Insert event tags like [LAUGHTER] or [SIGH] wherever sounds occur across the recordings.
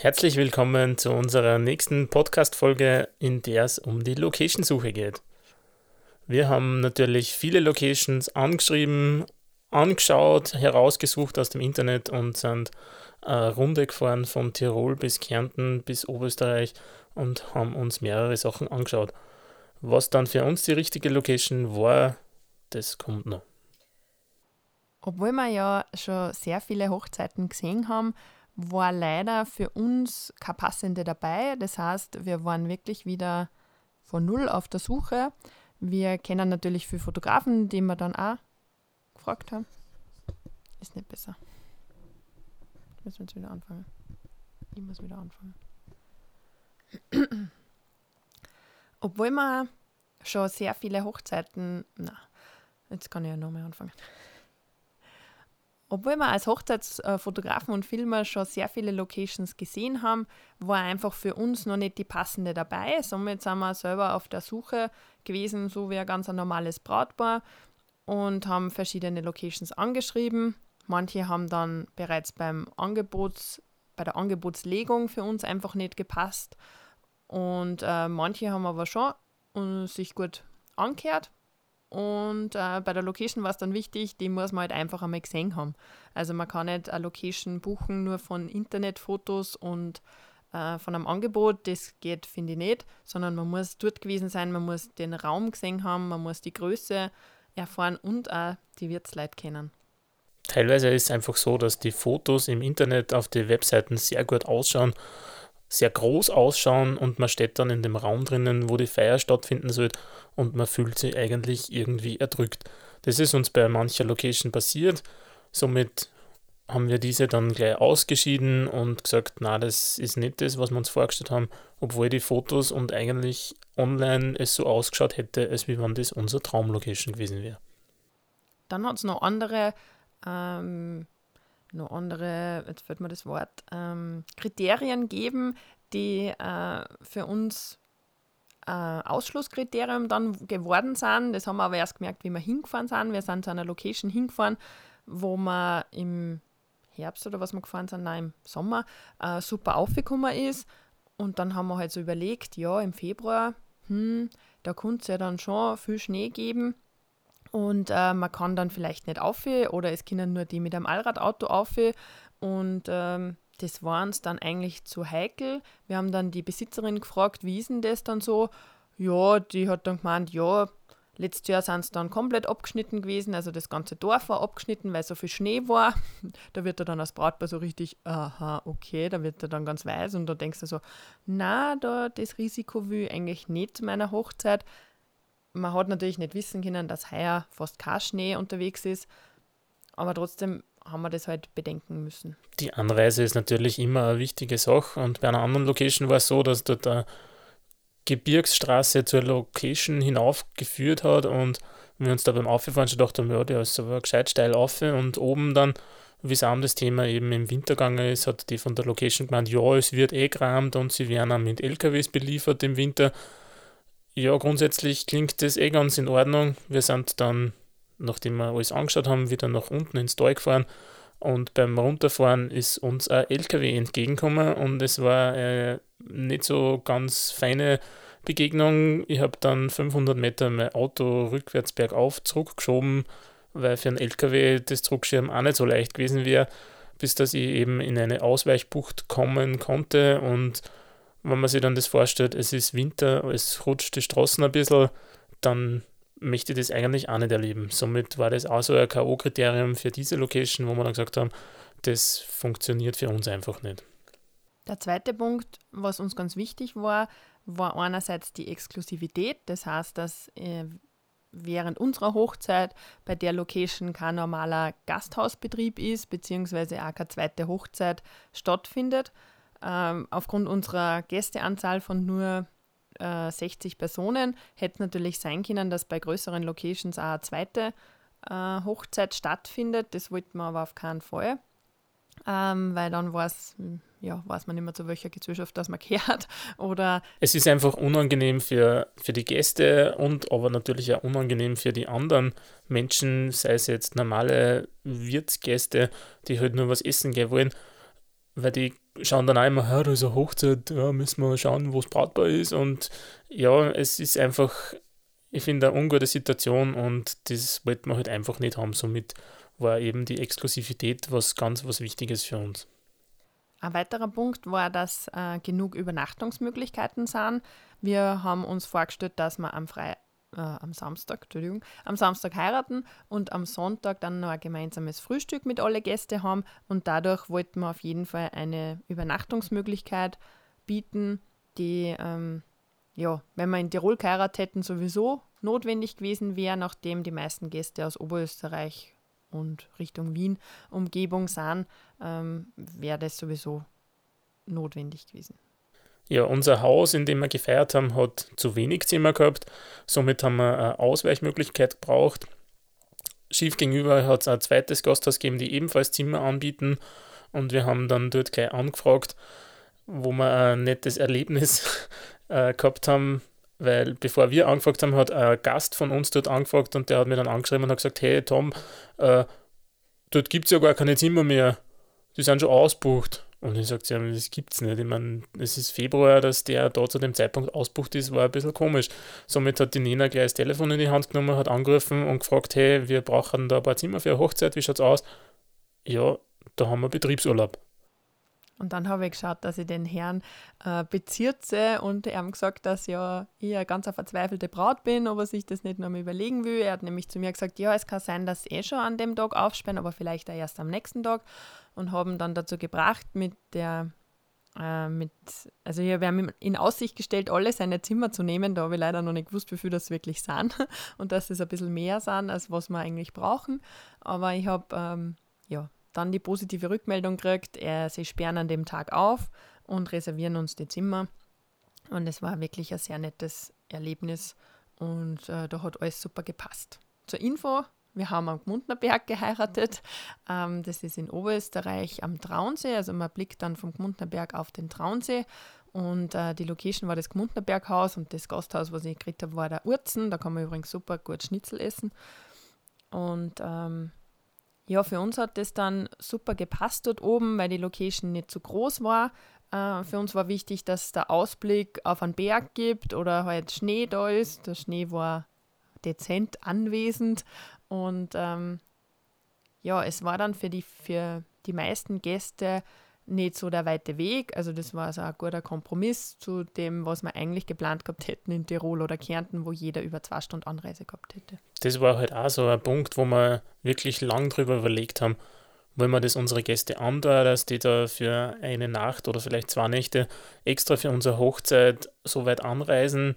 Herzlich willkommen zu unserer nächsten Podcast-Folge, in der es um die Location-Suche geht. Wir haben natürlich viele Locations angeschrieben, angeschaut, herausgesucht aus dem Internet und sind eine Runde gefahren von Tirol bis Kärnten bis Oberösterreich und haben uns mehrere Sachen angeschaut. Was dann für uns die richtige Location war, das kommt noch. Obwohl wir ja schon sehr viele Hochzeiten gesehen haben, war leider für uns keine passende dabei. Das heißt, wir waren wirklich wieder von Null auf der Suche. Wir kennen natürlich viele Fotografen, die wir dann auch gefragt haben. Ist nicht besser. Müssen wir jetzt wieder anfangen. Ich muss wieder anfangen. [CLEARS THROAT] Obwohl wir schon sehr viele Hochzeiten. Na, jetzt kann ich ja nochmal anfangen. Obwohl wir als Hochzeitsfotografen und Filmer schon sehr viele Locations gesehen haben, war einfach für uns noch nicht die passende dabei. Somit sind wir selber auf der Suche gewesen, so wie ein ganz normales Brautpaar und haben verschiedene Locations angeschrieben. Manche haben dann bereits beim Angebots, bei der Angebotslegung für uns einfach nicht gepasst. Und äh, manche haben aber schon und sich gut angehört und äh, bei der Location war es dann wichtig, die muss man halt einfach einmal gesehen haben. Also man kann nicht eine Location buchen nur von Internetfotos und äh, von einem Angebot, das geht, finde ich nicht, sondern man muss dort gewesen sein, man muss den Raum gesehen haben, man muss die Größe erfahren und auch die Wirtsleute kennen. Teilweise ist es einfach so, dass die Fotos im Internet auf den Webseiten sehr gut ausschauen sehr groß ausschauen und man steht dann in dem Raum drinnen, wo die Feier stattfinden soll und man fühlt sich eigentlich irgendwie erdrückt. Das ist uns bei mancher Location passiert. Somit haben wir diese dann gleich ausgeschieden und gesagt, na, das ist nicht das, was wir uns vorgestellt haben, obwohl die Fotos und eigentlich online es so ausgeschaut hätte, als wie wenn das unsere Traumlocation gewesen wäre. Dann hat es noch andere ähm, noch andere, jetzt fällt mir das Wort, ähm, Kriterien geben, die äh, für uns äh, Ausschlusskriterium dann geworden sind. Das haben wir aber erst gemerkt, wie wir hingefahren sind. Wir sind zu einer Location hingefahren, wo wir im Herbst oder was wir gefahren sind, nein, im Sommer, äh, super aufgekommen ist. Und dann haben wir halt so überlegt, ja, im Februar, hm, da könnte es ja dann schon viel Schnee geben. Und äh, man kann dann vielleicht nicht auf oder es können nur die mit einem Allradauto auf. Und ähm, das war uns dann eigentlich zu heikel. Wir haben dann die Besitzerin gefragt, wie ist denn das dann so? Ja, die hat dann gemeint, ja, letztes Jahr sind es dann komplett abgeschnitten gewesen, also das ganze Dorf war abgeschnitten, weil so viel Schnee war. [LAUGHS] Da wird er dann als Brautpaar so richtig, aha, okay, da wird er dann ganz weiß und da denkst du so, na, da das Risiko will ich eigentlich nicht zu meiner Hochzeit man hat natürlich nicht wissen können, dass heuer fast kein Schnee unterwegs ist, aber trotzdem haben wir das halt bedenken müssen. Die Anreise ist natürlich immer eine wichtige Sache und bei einer anderen Location war es so, dass dort eine Gebirgsstraße zur Location hinaufgeführt hat und wir uns da beim Auffahren schon gedacht haben, ja, der ist aber gescheit steil auf und oben dann, wie es das Thema eben im Winter gegangen ist, hat die von der Location gemeint, ja, es wird eh gerammt und sie werden auch mit LKWs beliefert im Winter ja, grundsätzlich klingt das eh ganz in Ordnung. Wir sind dann, nachdem wir alles angeschaut haben, wieder nach unten ins Tal gefahren und beim Runterfahren ist uns ein LKW entgegengekommen und es war eine nicht so ganz feine Begegnung. Ich habe dann 500 Meter mein Auto rückwärts bergauf zurückgeschoben, weil für einen LKW das Zurückschirm auch nicht so leicht gewesen wäre, bis dass ich eben in eine Ausweichbucht kommen konnte und wenn man sich dann das vorstellt, es ist Winter, es rutscht die Straßen ein bisschen, dann möchte ich das eigentlich auch nicht erleben. Somit war das auch so ein K.O.-Kriterium für diese Location, wo wir dann gesagt haben, das funktioniert für uns einfach nicht. Der zweite Punkt, was uns ganz wichtig war, war einerseits die Exklusivität. Das heißt, dass äh, während unserer Hochzeit bei der Location kein normaler Gasthausbetrieb ist, beziehungsweise auch keine zweite Hochzeit stattfindet, ähm, aufgrund unserer Gästeanzahl von nur äh, 60 Personen hätte es natürlich sein können, dass bei größeren Locations auch eine zweite äh, Hochzeit stattfindet. Das wollten wir aber auf keinen Fall. Ähm, weil dann weiß, ja, weiß man nicht mehr zu welcher Gesellschaft das man [LAUGHS] gehört. Oder es ist einfach unangenehm für, für die Gäste und aber natürlich auch unangenehm für die anderen Menschen, sei es jetzt normale Wirtsgäste, die halt nur was essen gehen wollen, weil die schauen dann immer, ja, da ist eine Hochzeit, ja, müssen wir schauen, wo es brautbar ist. Und ja, es ist einfach, ich finde, eine ungute Situation und das wollten wir halt einfach nicht haben. Somit war eben die Exklusivität was ganz was Wichtiges für uns. Ein weiterer Punkt war, dass äh, genug Übernachtungsmöglichkeiten sind. Wir haben uns vorgestellt, dass wir am, Fre äh, am Samstag, Entschuldigung, am Samstag heiraten und am Sonntag dann noch ein gemeinsames Frühstück mit alle Gäste haben und dadurch wollten wir auf jeden Fall eine Übernachtungsmöglichkeit bieten, die, ähm, ja, wenn wir in Tirol geheiratet hätten, sowieso notwendig gewesen wäre, nachdem die meisten Gäste aus Oberösterreich und Richtung Wien Umgebung sind, ähm, wäre das sowieso notwendig gewesen. Ja, unser Haus, in dem wir gefeiert haben, hat zu wenig Zimmer gehabt. Somit haben wir eine Ausweichmöglichkeit gebraucht. Schief gegenüber hat es ein zweites Gasthaus gegeben, die ebenfalls Zimmer anbieten. Und wir haben dann dort gleich angefragt, wo wir ein nettes Erlebnis [LAUGHS] äh, gehabt haben, weil bevor wir angefragt haben, hat ein Gast von uns dort angefragt und der hat mir dann angeschrieben und hat gesagt, hey Tom, äh, dort gibt es ja gar keine Zimmer mehr, die sind schon ausbucht. Und ich sagte, ja, das gibt's nicht. Ich meine, es ist Februar, dass der da zu dem Zeitpunkt ausbucht ist, war ein bisschen komisch. Somit hat die Nina gleich das Telefon in die Hand genommen, hat angerufen und gefragt, hey, wir brauchen da ein paar Zimmer für eine Hochzeit, wie schaut's aus? Ja, da haben wir Betriebsurlaub. Und dann habe ich geschaut, dass ich den Herrn äh, bezirze und er hat gesagt, dass ja ich eine ganz verzweifelte Braut bin, ob er sich das nicht noch mal überlegen will. Er hat nämlich zu mir gesagt, ja, es kann sein, dass sie eh schon an dem Tag aufsperren, aber vielleicht auch erst am nächsten Tag. Und haben dann dazu gebracht, mit der, äh, mit, also wir haben in Aussicht gestellt, alle seine Zimmer zu nehmen. Da habe ich leider noch nicht gewusst, wie viel das wirklich sind [LAUGHS] und dass es ein bisschen mehr sind, als was wir eigentlich brauchen. Aber ich habe, ähm, dann die positive Rückmeldung kriegt, er, sie sperren an dem Tag auf und reservieren uns die Zimmer. Und es war wirklich ein sehr nettes Erlebnis und äh, da hat alles super gepasst. Zur Info, wir haben am Gmundnerberg geheiratet. Ähm, das ist in Oberösterreich am Traunsee. Also man blickt dann vom Gmundnerberg auf den Traunsee. Und äh, die Location war das Gmundnerberghaus und das Gasthaus, was ich gekriegt habe, war der Urzen. Da kann man übrigens super gut Schnitzel essen. Und ähm, ja, für uns hat das dann super gepasst dort oben, weil die Location nicht zu groß war. Äh, für uns war wichtig, dass es der Ausblick auf einen Berg gibt oder halt Schnee da ist. Der Schnee war dezent anwesend und ähm, ja, es war dann für die, für die meisten Gäste nicht so der weite Weg. Also das war so ein guter Kompromiss zu dem, was wir eigentlich geplant gehabt hätten in Tirol oder Kärnten, wo jeder über zwei Stunden Anreise gehabt hätte. Das war halt auch so ein Punkt, wo wir wirklich lang drüber überlegt haben, wollen wir das unsere Gäste andauern, dass die da für eine Nacht oder vielleicht zwei Nächte extra für unsere Hochzeit so weit anreisen.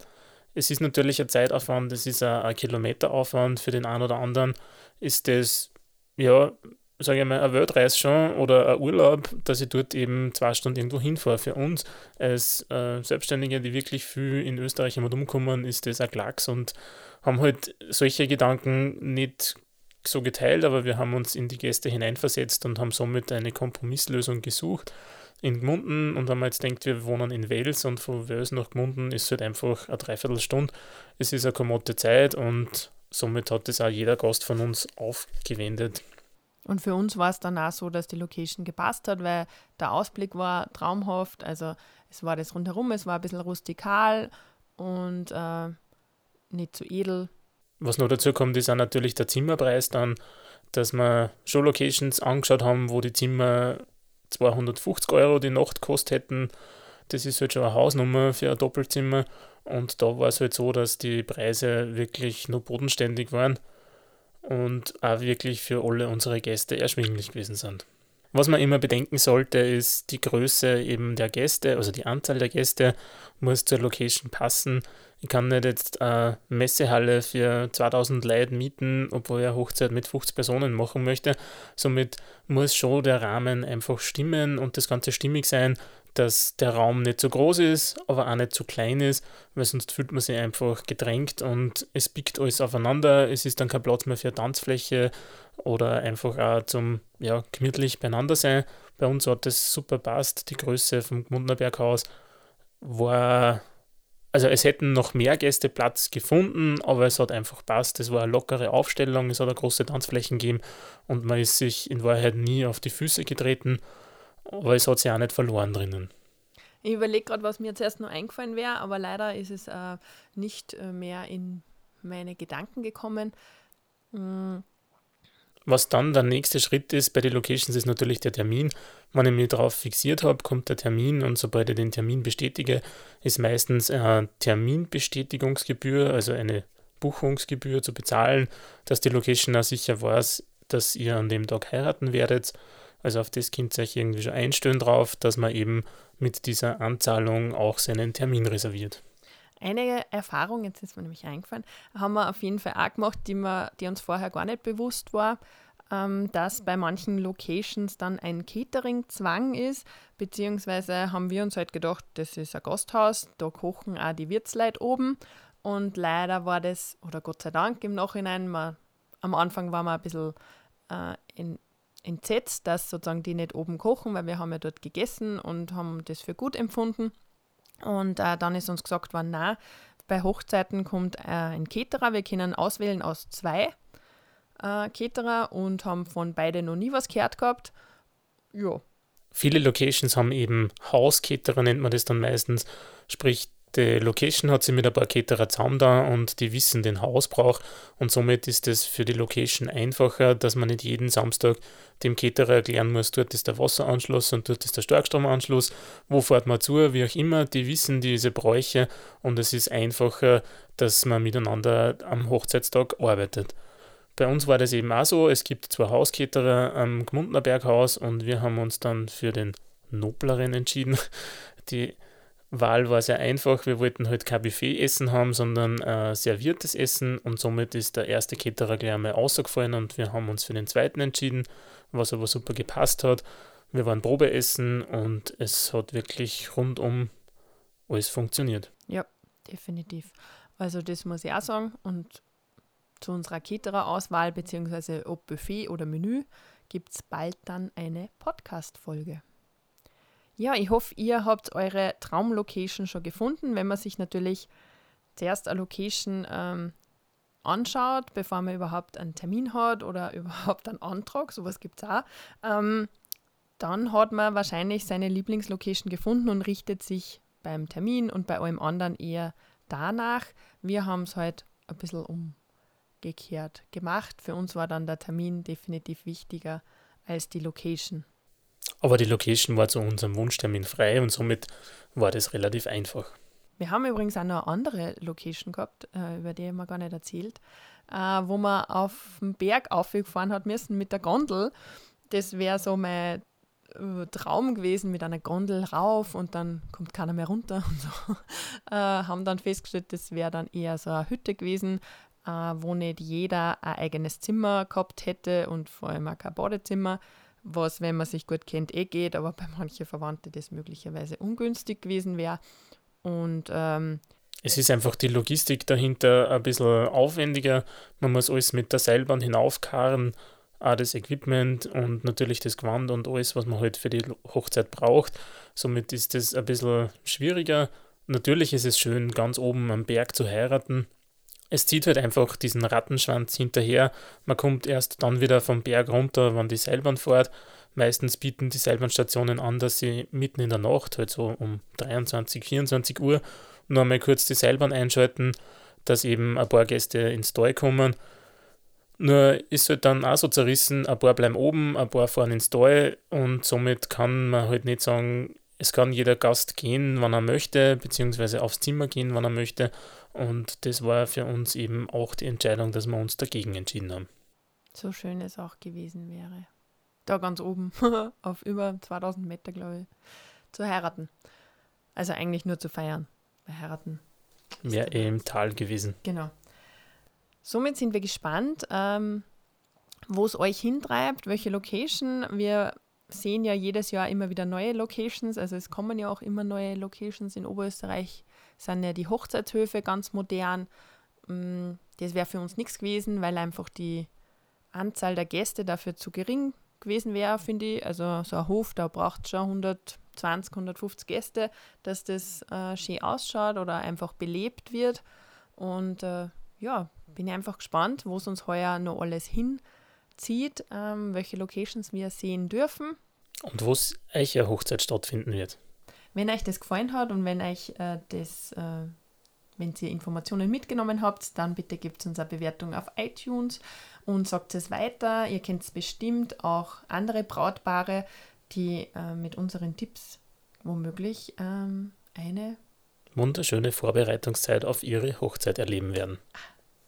Es ist natürlich ein Zeitaufwand, es ist ein, ein Kilometeraufwand für den einen oder anderen. Ist das ja sage ich mal, eine Weltreise schon oder ein Urlaub, dass ich dort eben zwei Stunden irgendwo hinfahre. Für uns als äh, Selbstständige, die wirklich viel in Österreich immer umkommen, ist das ein Klacks und haben halt solche Gedanken nicht so geteilt, aber wir haben uns in die Gäste hineinversetzt und haben somit eine Kompromisslösung gesucht in Gmunden und haben jetzt denkt, wir wohnen in Wales und von Wales nach Gmunden ist halt einfach eine Dreiviertelstunde. Es ist eine kommode Zeit und somit hat das auch jeder Gast von uns aufgewendet. Und für uns war es dann auch so, dass die Location gepasst hat, weil der Ausblick war traumhaft. Also es war das rundherum, es war ein bisschen rustikal und äh, nicht zu edel. Was noch dazu kommt, ist auch natürlich der Zimmerpreis dann, dass wir schon Locations angeschaut haben, wo die Zimmer 250 Euro die Nacht gekostet hätten. Das ist halt schon eine Hausnummer für ein Doppelzimmer. Und da war es halt so, dass die Preise wirklich nur bodenständig waren und auch wirklich für alle unsere Gäste erschwinglich gewesen sind. Was man immer bedenken sollte, ist die Größe eben der Gäste, also die Anzahl der Gäste muss zur Location passen. Ich kann nicht jetzt eine Messehalle für 2000 Leute mieten, obwohl ich eine Hochzeit mit 50 Personen machen möchte. Somit muss schon der Rahmen einfach stimmen und das Ganze stimmig sein, dass der Raum nicht zu groß ist, aber auch nicht zu klein ist, weil sonst fühlt man sich einfach gedrängt und es biegt alles aufeinander. Es ist dann kein Platz mehr für Tanzfläche oder einfach auch zum ja, gemütlich beieinander sein. Bei uns hat das super passt. Die Größe vom Gmundnerberghaus war, also es hätten noch mehr Gäste Platz gefunden, aber es hat einfach passt. Es war eine lockere Aufstellung, es hat eine große Tanzflächen gegeben und man ist sich in Wahrheit nie auf die Füße getreten aber es hat sich auch nicht verloren drinnen. Ich überlege gerade, was mir zuerst noch eingefallen wäre, aber leider ist es äh, nicht äh, mehr in meine Gedanken gekommen. Mhm. Was dann der nächste Schritt ist bei den Locations, ist natürlich der Termin. Wenn ich mich darauf fixiert habe, kommt der Termin und sobald ich den Termin bestätige, ist meistens eine Terminbestätigungsgebühr, also eine Buchungsgebühr zu bezahlen, dass die Location auch sicher weiß, dass ihr an dem Tag heiraten werdet. Also auf das könnt ihr euch irgendwie schon einstellen drauf, dass man eben mit dieser Anzahlung auch seinen Termin reserviert. Eine Erfahrung, jetzt ist mir nämlich eingefallen, haben wir auf jeden Fall auch gemacht, die, wir, die uns vorher gar nicht bewusst war, ähm, dass bei manchen Locations dann ein Catering-Zwang ist, beziehungsweise haben wir uns halt gedacht, das ist ein Gasthaus, da kochen auch die Wirtsleute oben und leider war das, oder Gott sei Dank im Nachhinein, man, am Anfang war man ein bisschen äh, in, entsetzt, dass sozusagen die nicht oben kochen, weil wir haben ja dort gegessen und haben das für gut empfunden. Und äh, dann ist uns gesagt worden, na, bei Hochzeiten kommt äh, ein Caterer. Wir können auswählen aus zwei äh, Caterer und haben von beiden noch nie was gehört gehabt. Ja. Viele Locations haben eben Hauscaterer, nennt man das dann meistens. Sprich, die Location hat sie mit ein paar Caterer zusammen da und die wissen den Hausbrauch und somit ist es für die Location einfacher, dass man nicht jeden Samstag dem Caterer erklären muss, dort ist der Wasseranschluss und dort ist der Starkstromanschluss, wo fährt man zu, wie auch immer, die wissen diese Bräuche und es ist einfacher, dass man miteinander am Hochzeitstag arbeitet. Bei uns war das eben auch so, es gibt zwei Hauscaterer am Gmundner Berghaus und wir haben uns dann für den nobleren entschieden. Die Wahl war sehr einfach. Wir wollten halt kein Buffet-Essen haben, sondern äh, serviertes Essen und somit ist der erste Caterer gleich einmal ausgefallen und wir haben uns für den zweiten entschieden, was aber super gepasst hat. Wir waren Probeessen und es hat wirklich rundum alles funktioniert. Ja, definitiv. Also das muss ich auch sagen und zu unserer Caterer-Auswahl bzw. ob Buffet oder Menü gibt es bald dann eine Podcast-Folge. Ja, ich hoffe, ihr habt eure Traumlocation schon gefunden. Wenn man sich natürlich zuerst eine Location ähm, anschaut, bevor man überhaupt einen Termin hat oder [LAUGHS] überhaupt einen Antrag, sowas gibt es auch, ähm, dann hat man wahrscheinlich seine Lieblingslocation gefunden und richtet sich beim Termin und bei allem anderen eher danach. Wir haben es halt ein bisschen umgekehrt gemacht. Für uns war dann der Termin definitiv wichtiger als die Location. Aber die Location war zu unserem Wunschtermin frei und somit war das relativ einfach. Wir haben übrigens auch noch eine andere Location gehabt, äh, über die haben wir gar nicht erzählt, äh, wo man auf dem Berg aufgefahren hat müssen mit der Gondel. Das wäre so mein äh, Traum gewesen, mit einer Gondel rauf und dann kommt keiner mehr runter und so. [LAUGHS] haben dann festgestellt, das wäre dann eher so eine Hütte gewesen, wo nicht jeder ein eigenes Zimmer gehabt hätte und vor allem auch kein Badezimmer was, wenn man sich gut kennt, eh geht, aber bei manchen Verwandten das möglicherweise ungünstig gewesen wäre. Und ähm, es ist einfach die Logistik dahinter ein bisschen aufwendiger. Man muss alles mit der Seilbahn hinaufkarren, auch das Equipment und natürlich das Gewand und alles, was man halt für die Hochzeit braucht. Somit ist das ein bisschen schwieriger. Natürlich ist es schön, ganz oben am Berg zu heiraten, es zieht halt einfach diesen Rattenschwanz hinterher. Man kommt erst dann wieder vom Berg runter, wenn die Seilbahn fährt. Meistens bieten die Seilbahnstationen an, dass sie mitten in der Nacht, halt so um 23, 24 Uhr, noch einmal kurz die Seilbahn einschalten, dass eben ein paar Gäste ins Tal kommen. Nur ist halt dann auch so zerrissen, ein paar bleiben oben, ein paar fahren ins Tal und somit kann man halt nicht sagen, es kann jeder Gast gehen, wann er möchte, beziehungsweise aufs Zimmer gehen, wann er möchte. Und das war für uns eben auch die Entscheidung, dass wir uns dagegen entschieden haben. So schön es auch gewesen wäre. Da ganz oben, [LAUGHS] auf über 2000 Meter, glaube ich, zu heiraten. Also eigentlich nur zu feiern. Bei heiraten. Wäre eh im Tal gewesen. Genau. Somit sind wir gespannt, ähm, wo es euch hintreibt, welche Location. Wir sehen ja jedes Jahr immer wieder neue Locations. Also es kommen ja auch immer neue Locations in Oberösterreich. Sind ja die Hochzeitshöfe ganz modern. Mm, das wäre für uns nichts gewesen, weil einfach die Anzahl der Gäste dafür zu gering gewesen wäre, finde ich. Also so ein Hof, da braucht schon 120, 150 Gäste, dass das äh, schön ausschaut oder einfach belebt wird. Und äh, ja, bin einfach gespannt, wo es uns heuer noch alles hin zieht, ähm, welche Locations wir sehen dürfen. Und wo euch eine Hochzeit stattfinden wird. Wenn euch das gefallen hat und wenn euch äh, das, äh, wenn ihr Informationen mitgenommen habt, dann bitte gebt uns eine Bewertung auf iTunes und sagt es weiter. Ihr kennt es bestimmt auch andere Brautpaare, die äh, mit unseren Tipps womöglich ähm, eine wunderschöne Vorbereitungszeit auf ihre Hochzeit erleben werden.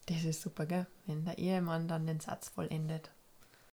Das ist super, gell? Wenn der Ehemann dann den Satz vollendet.